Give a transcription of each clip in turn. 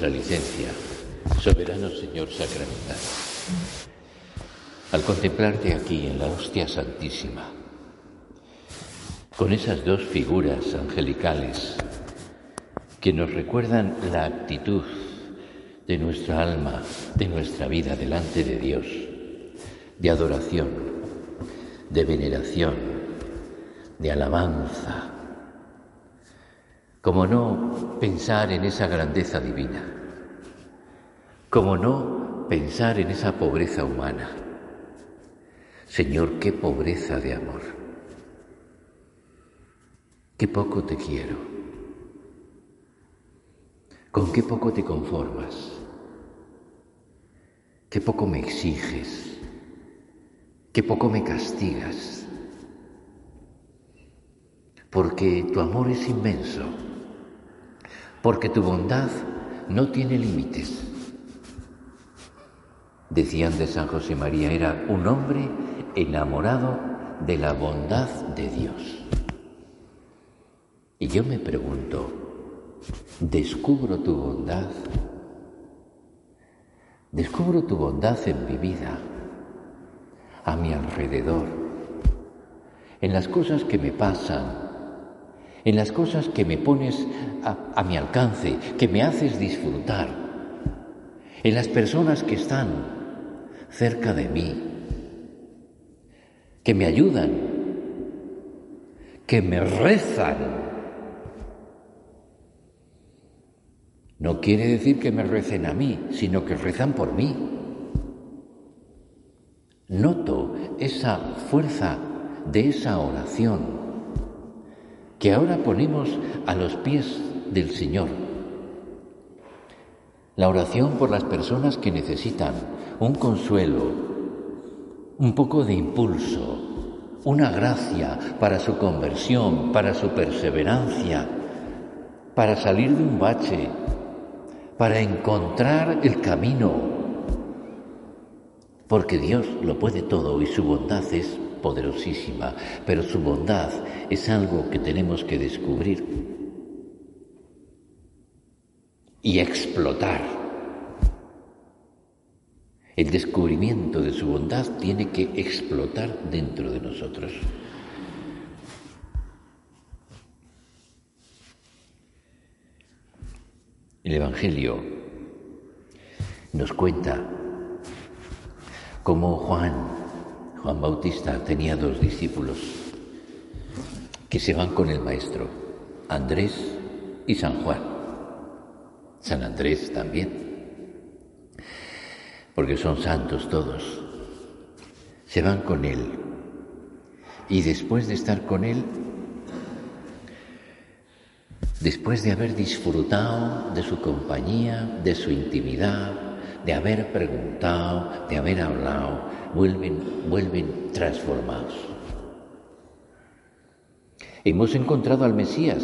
vuestra licencia, soberano Señor sacramental, al contemplarte aquí en la hostia santísima, con esas dos figuras angelicales que nos recuerdan la actitud de nuestra alma, de nuestra vida delante de Dios, de adoración, de veneración, de alabanza, como no pensar en esa grandeza divina? como no pensar en esa pobreza humana? Señor, qué pobreza de amor. Qué poco te quiero. Con qué poco te conformas. Qué poco me exiges. Qué poco me castigas. Porque tu amor es inmenso porque tu bondad no tiene límites. Decían de San José María, era un hombre enamorado de la bondad de Dios. Y yo me pregunto, ¿descubro tu bondad? Descubro tu bondad en mi vida, a mi alrededor, en las cosas que me pasan, en las cosas que me pones a, mi alcance, que me haces disfrutar, en las personas que están cerca de mí, que me ayudan, que me rezan. No quiere decir que me recen a mí, sino que rezan por mí. Noto esa fuerza de esa oración que ahora ponemos a los pies del Señor. La oración por las personas que necesitan un consuelo, un poco de impulso, una gracia para su conversión, para su perseverancia, para salir de un bache, para encontrar el camino, porque Dios lo puede todo y su bondad es poderosísima, pero su bondad es algo que tenemos que descubrir y explotar. El descubrimiento de su bondad tiene que explotar dentro de nosotros. El Evangelio nos cuenta cómo Juan Juan Bautista tenía dos discípulos que se van con el maestro, Andrés y San Juan. San Andrés también, porque son santos todos. Se van con él y después de estar con él, después de haber disfrutado de su compañía, de su intimidad, de haber preguntado, de haber hablado, vuelven, vuelven transformados. Hemos encontrado al Mesías,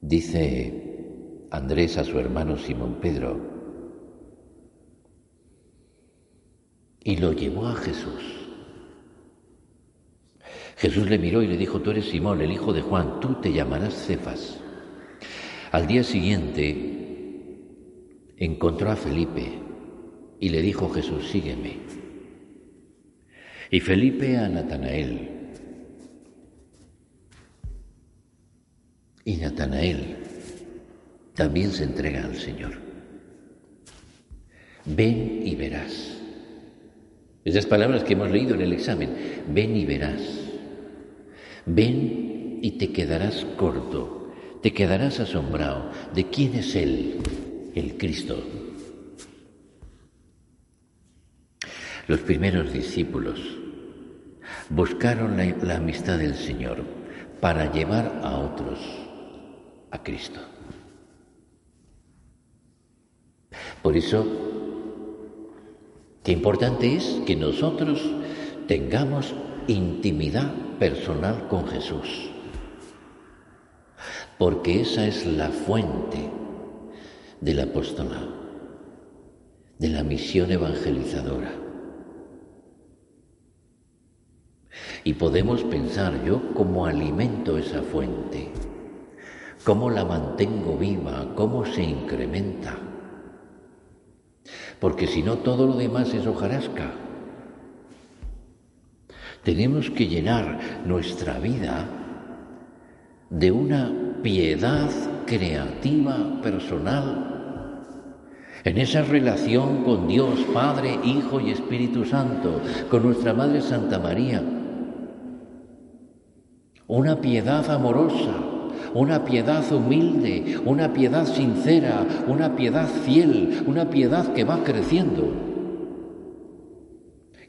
dice Andrés a su hermano Simón Pedro, y lo llevó a Jesús. Jesús le miró y le dijo, tú eres Simón, el hijo de Juan, tú te llamarás Cefas. Al día siguiente encontró a Felipe y le dijo Jesús, sígueme. Y Felipe a Natanael. Y Natanael también se entrega al Señor. Ven y verás. Esas palabras que hemos leído en el examen. Ven y verás. Ven y te quedarás corto. Te quedarás asombrado de quién es Él, el Cristo. Los primeros discípulos buscaron la, amistad del Señor para llevar a otros a Cristo. Por eso, qué importante es que nosotros tengamos intimidad personal con Jesús, porque esa es la fuente del apostolado, de la misión evangelizadora. Y podemos pensar yo cómo alimento esa fuente, cómo la mantengo viva, cómo se incrementa. Porque si no todo lo demás es hojarasca. Tenemos que llenar nuestra vida de una piedad creativa personal en esa relación con Dios, Padre, Hijo y Espíritu Santo, con nuestra Madre Santa María. Una piedad amorosa, una piedad humilde, una piedad sincera, una piedad fiel, una piedad que va creciendo.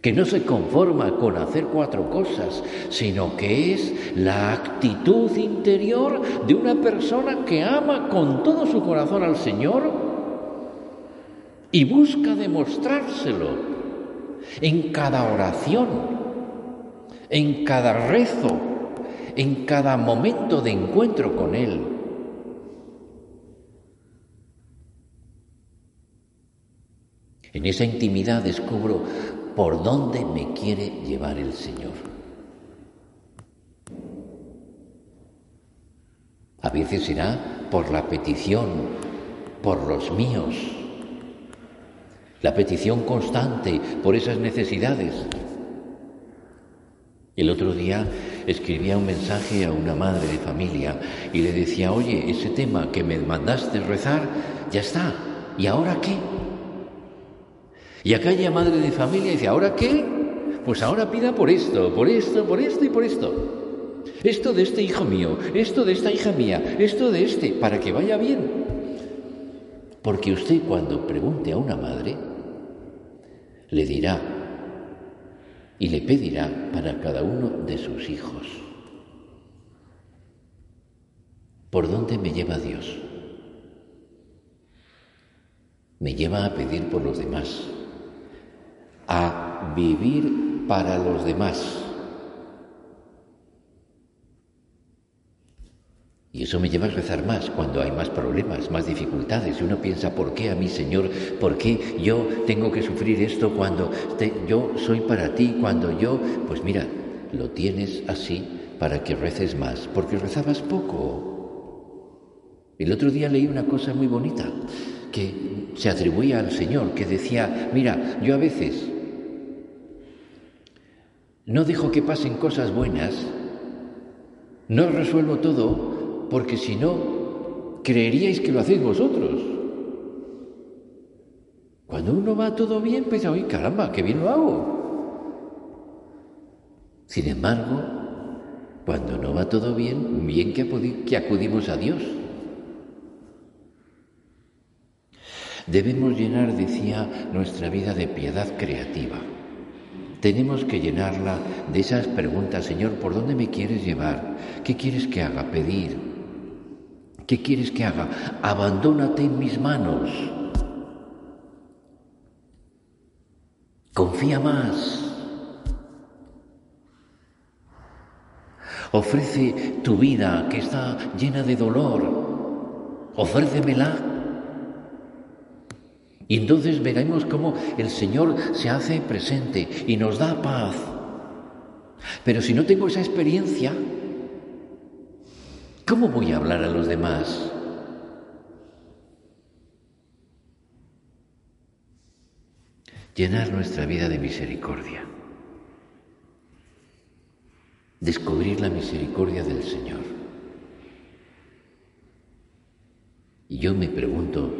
Que no se conforma con hacer cuatro cosas, sino que es la actitud interior de una persona que ama con todo su corazón al Señor y busca demostrárselo en cada oración, en cada rezo, en cada momento de encuentro con Él. En esa intimidad descubro por dónde me quiere llevar el Señor. A veces será por la petición, por los míos, la petición constante por esas necesidades. El otro día escribía un mensaje a una madre de familia y le decía, oye, ese tema que me mandaste rezar, ya está, ¿y ahora qué? Y aquella madre de familia dice, ¿ahora qué? Pues ahora pida por esto, por esto, por esto y por esto. Esto de este hijo mío, esto de esta hija mía, esto de este, para que vaya bien. Porque usted cuando pregunte a una madre, le dirá y le pedirá para cada uno de sus hijos. ¿Por dónde me lleva Dios? Me lleva a pedir por los demás, a vivir para los demás. Y eso me lleva a rezar más cuando hay más problemas, más dificultades. Y uno piensa, ¿por qué a mí, Señor? ¿Por qué yo tengo que sufrir esto cuando yo soy para ti? Cuando yo, pues mira, lo tienes así para que reces más, porque rezabas poco. El otro día leí una cosa muy bonita que se atribuía al Señor, que decía, mira, yo a veces no dejo que pasen cosas buenas, no resuelvo todo porque si no, creeríais que lo hacéis vosotros. Cuando uno va todo bien, piensa, ¡ay caramba, qué bien lo hago! Sin embargo, cuando no va todo bien, bien que acudimos a Dios. Debemos llenar, decía, nuestra vida de piedad creativa. Tenemos que llenarla de esas preguntas, Señor, ¿por dónde me quieres llevar? ¿Qué quieres que haga? Pedir. ¿Qué quieres que haga? Abandónate en mis manos. Confía más. Ofrece tu vida que está llena de dolor. Ofrécemela. Y entonces veremos cómo el Señor se hace presente y nos da paz. Pero si no tengo esa experiencia, ¿Cómo voy a hablar a los demás? llenar nuestra vida de misericordia, descubrir la misericordia del Señor. Y yo me pregunto,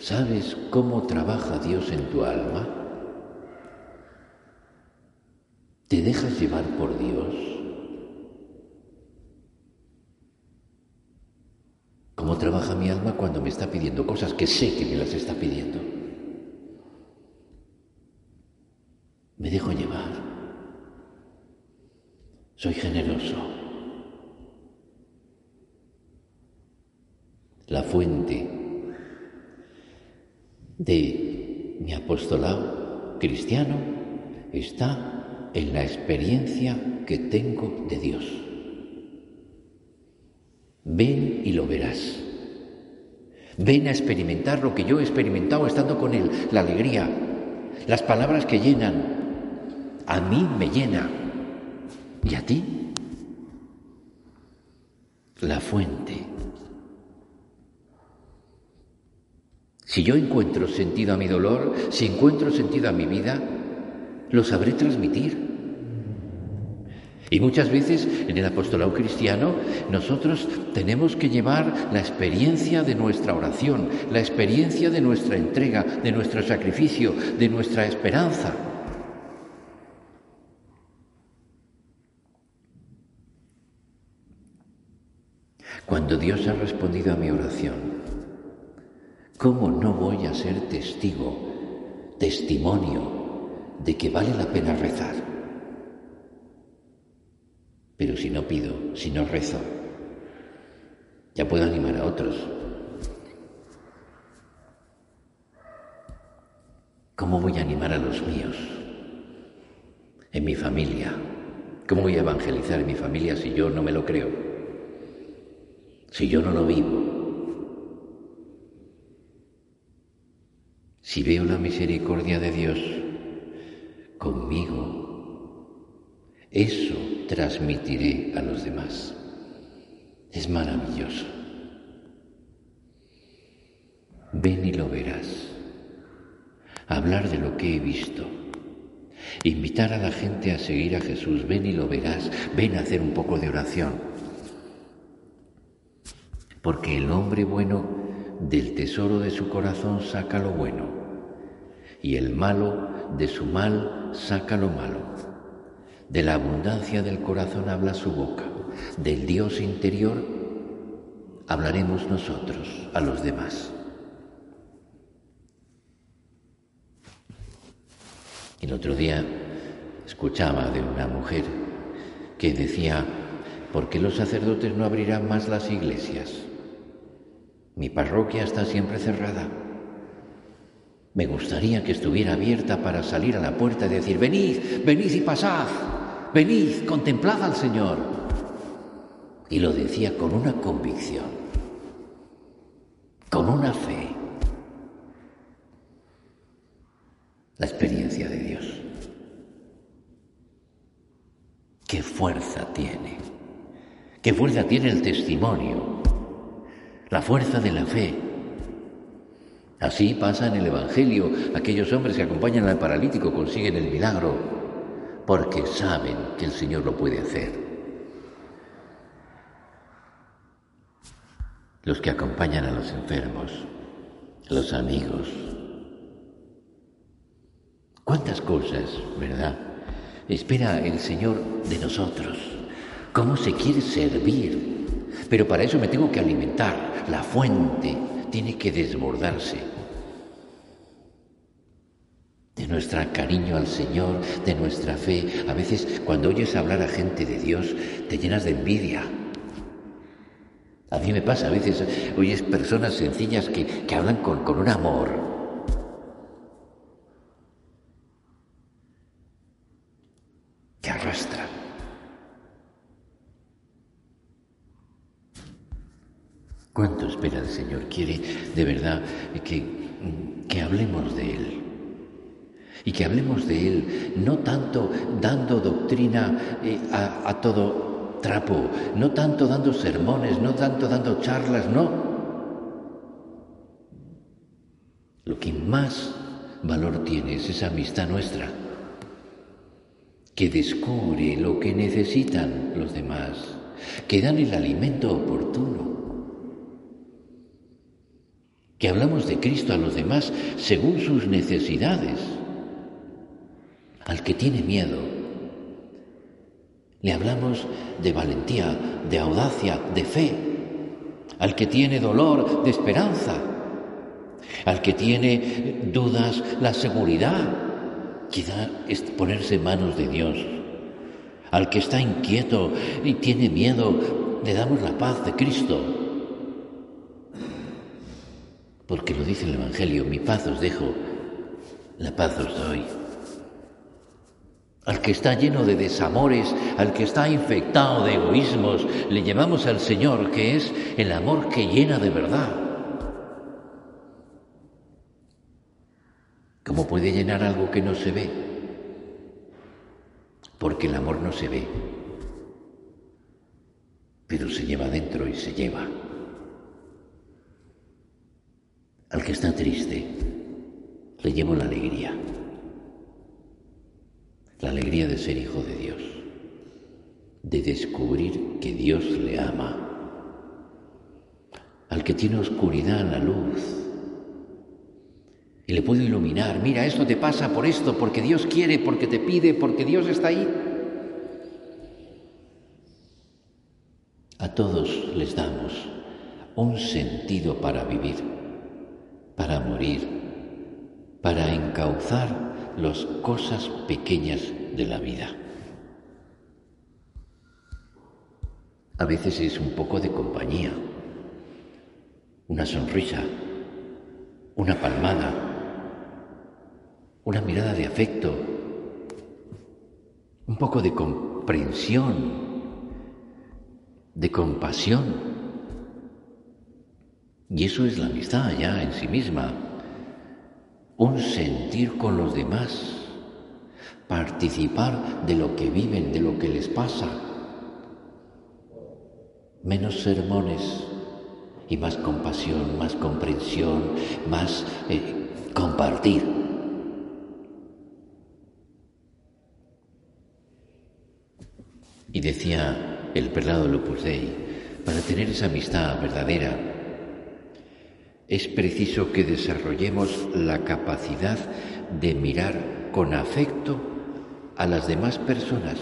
¿sabes cómo trabaja Dios en tu alma? ¿Te dejas llevar por Dios? ¿Cómo trabaja mi alma cuando me está pidiendo cosas que sé que me las está pidiendo? Me dejo llevar. Soy generoso. La fuente de mi apostolado cristiano está en la experiencia que tengo de Dios. Ven y lo verás. Ven a experimentar lo que yo he experimentado estando con Él, la alegría, las palabras que llenan, a mí me llena. ¿Y a ti? La fuente. Si yo encuentro sentido a mi dolor, si encuentro sentido a mi vida, lo sabré transmitir. Y muchas veces en el apostolado cristiano nosotros tenemos que llevar la experiencia de nuestra oración, la experiencia de nuestra entrega, de nuestro sacrificio, de nuestra esperanza. Cuando Dios ha respondido a mi oración, ¿cómo no voy a ser testigo, testimonio de que vale la pena rezar? Pero si no pido, si no rezo, ya puedo animar a otros. ¿Cómo voy a animar a los míos? En mi familia. ¿Cómo voy a evangelizar en mi familia si yo no me lo creo? si yo no lo vivo? Si veo la misericordia de Dios conmigo, eso transmitiré a los demás. Es maravilloso. Ven y lo verás. Hablar de lo que he visto. Invitar a la gente a seguir a Jesús. Ven y lo verás. Ven a hacer un poco de oración porque el hombre bueno del tesoro de su corazón saca lo bueno, y el malo de su mal saca lo malo. De la abundancia del corazón habla su boca, del Dios interior hablaremos nosotros a los demás. El otro día escuchaba de una mujer que decía, ¿por qué los sacerdotes no abrirán más las iglesias? Mi parroquia está siempre cerrada. Me gustaría que estuviera abierta para salir a la puerta y decir, venid, venid y pasad, venid, contemplad al Señor. Y lo decía con una convicción, con una fe. La experiencia de Dios. ¿Qué fuerza tiene? ¿Qué fuerza tiene el testimonio? la fuerza de la fe. Así pasa en el Evangelio. Aquellos hombres que acompañan al paralítico consiguen el milagro porque saben que el Señor lo puede hacer. Los que acompañan a los enfermos, los amigos. ¿Cuántas cosas, verdad? Espera el Señor de nosotros. ¿Cómo se quiere servir pero para eso me tengo que alimentar. La fuente tiene que desbordarse de nuestro cariño al Señor, de nuestra fe. A veces cuando oyes hablar a gente de Dios, te llenas de envidia. A mí me pasa, a veces oyes personas sencillas que, que hablan con, con un amor. que arrastra. ¿Cuánto espera el Señor? Quiere de verdad que, que hablemos de Él. Y que hablemos de Él no tanto dando doctrina eh, a, a todo trapo, no tanto dando sermones, no tanto dando charlas, no. Lo que más valor tiene es esa amistad nuestra que descubre lo que necesitan los demás, que dan el alimento oportuno, que hablamos de Cristo a los demás según sus necesidades. Al que tiene miedo, le hablamos de valentía, de audacia, de fe. Al que tiene dolor, de esperanza. Al que tiene dudas, la seguridad. Quizá es ponerse en manos de Dios. Al que está inquieto y tiene miedo, le damos la paz de Cristo. Porque lo dice el Evangelio, mi paz os dejo, la paz os doy. Al que está lleno de desamores, al que está infectado de egoísmos, le llevamos al Señor, que es el amor que llena de verdad. ¿Cómo puede llenar algo que no se ve? Porque el amor no se ve, pero se lleva dentro y se lleva. Al que está triste, le llevo la alegría. La alegría de ser hijo de Dios, de descubrir que Dios le ama. Al que tiene oscuridad, la luz. Y le puedo iluminar, mira, esto te pasa por esto, porque Dios quiere, porque te pide, porque Dios está ahí. A todos les damos un sentido para vivir para morir, para encauzar las cosas pequeñas de la vida. A veces es un poco de compañía, una sonrisa, una palmada, una mirada de afecto, un poco de comprensión, de compasión y eso es la amistad ya en sí misma. Un sentir con los demás, participar de lo que viven, de lo que les pasa. Menos sermones y más compasión, más comprensión, más eh, compartir. Y decía el prelado Lopus Dei, para tener esa amistad verdadera, es preciso que desarrollemos la capacidad de mirar con afecto a las demás personas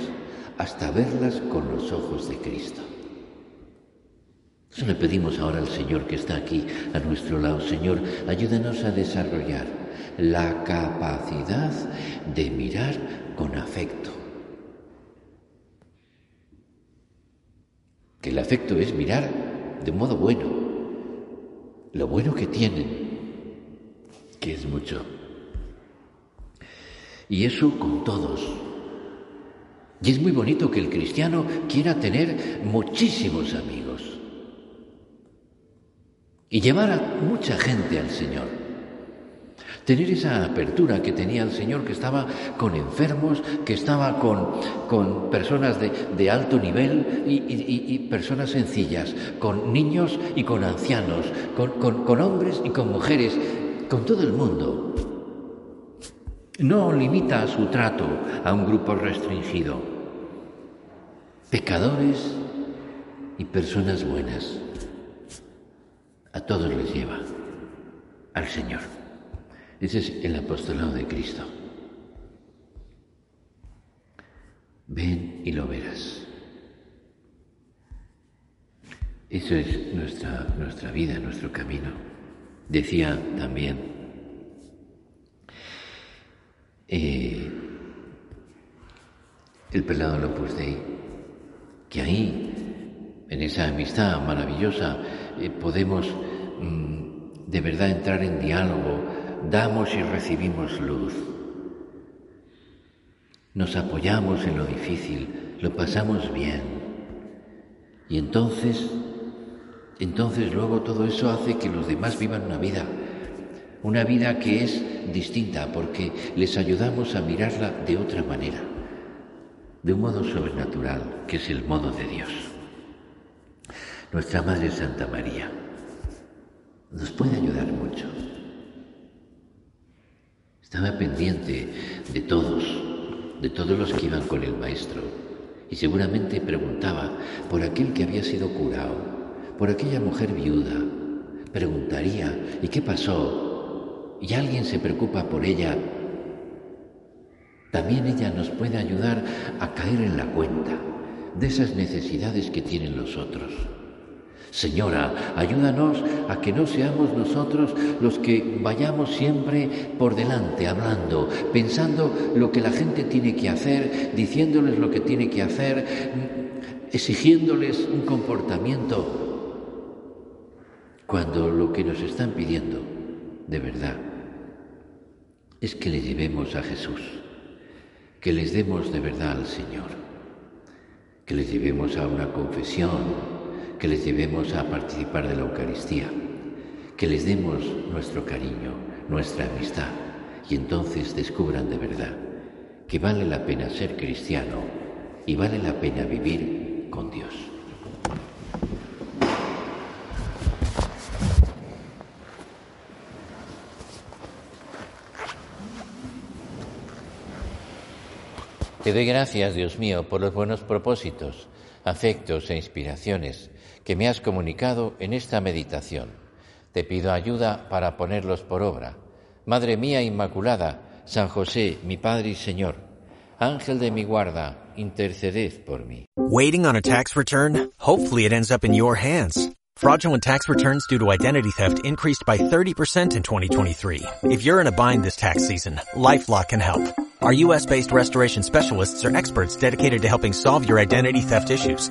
hasta verlas con los ojos de Cristo. Eso le pedimos ahora al Señor que está aquí a nuestro lado. Señor, ayúdanos a desarrollar la capacidad de mirar con afecto. Que el afecto es mirar de modo bueno, lo bueno que tienen, que es mucho. Y eso con todos. Y es muy bonito que el cristiano quiera tener muchísimos amigos y llevar a mucha gente al Señor. Tener esa apertura que tenía el Señor, que estaba con enfermos, que estaba con, personas de, alto nivel y, personas sencillas, con niños y con ancianos, con hombres y con mujeres, con todo el mundo. No limita su trato a un grupo restringido. Pecadores y personas buenas. A todos les lleva al Señor. Ese es el apostolado de Cristo. Ven y lo verás. Eso es nuestra, nuestra vida, nuestro camino. Decía también eh, el pelado Lopus Dei que ahí, en esa amistad maravillosa, eh, podemos mm, de verdad entrar en diálogo damos y recibimos luz. Nos apoyamos en lo difícil, lo pasamos bien. Y entonces, entonces luego todo eso hace que los demás vivan una vida, una vida que es distinta porque les ayudamos a mirarla de otra manera, de un modo sobrenatural, que es el modo de Dios. Nuestra Madre Santa María nos puede ayudar mucho. Estaba pendiente de todos, de todos los que iban con el maestro, y seguramente preguntaba por aquel que había sido curado, por aquella mujer viuda. Preguntaría, ¿y qué pasó? Y alguien se preocupa por ella. También ella nos puede ayudar a caer en la cuenta de esas necesidades que tienen los otros. Señora, ayúdanos a que no seamos nosotros los que vayamos siempre por delante, hablando, pensando lo que la gente tiene que hacer, diciéndoles lo que tiene que hacer, exigiéndoles un comportamiento, cuando lo que nos están pidiendo, de verdad, es que le llevemos a Jesús, que les demos de verdad al Señor, que les llevemos a una confesión, que les llevemos a participar de la Eucaristía, que les demos nuestro cariño, nuestra amistad, y entonces descubran de verdad que vale la pena ser cristiano y vale la pena vivir con Dios. Te doy gracias, Dios mío, por los buenos propósitos, afectos e inspiraciones que me has comunicado en esta meditación. Te pido ayuda para ponerlos por obra. Madre mía Inmaculada, San José, mi Padre y Señor, Ángel de mi guarda, interceded por mí. Waiting on a tax return? Hopefully it ends up in your hands. Fraudulent tax returns due to identity theft increased by 30% in 2023. If you're in a bind this tax season, LifeLock can help. Our US-based restoration specialists are experts dedicated to helping solve your identity theft issues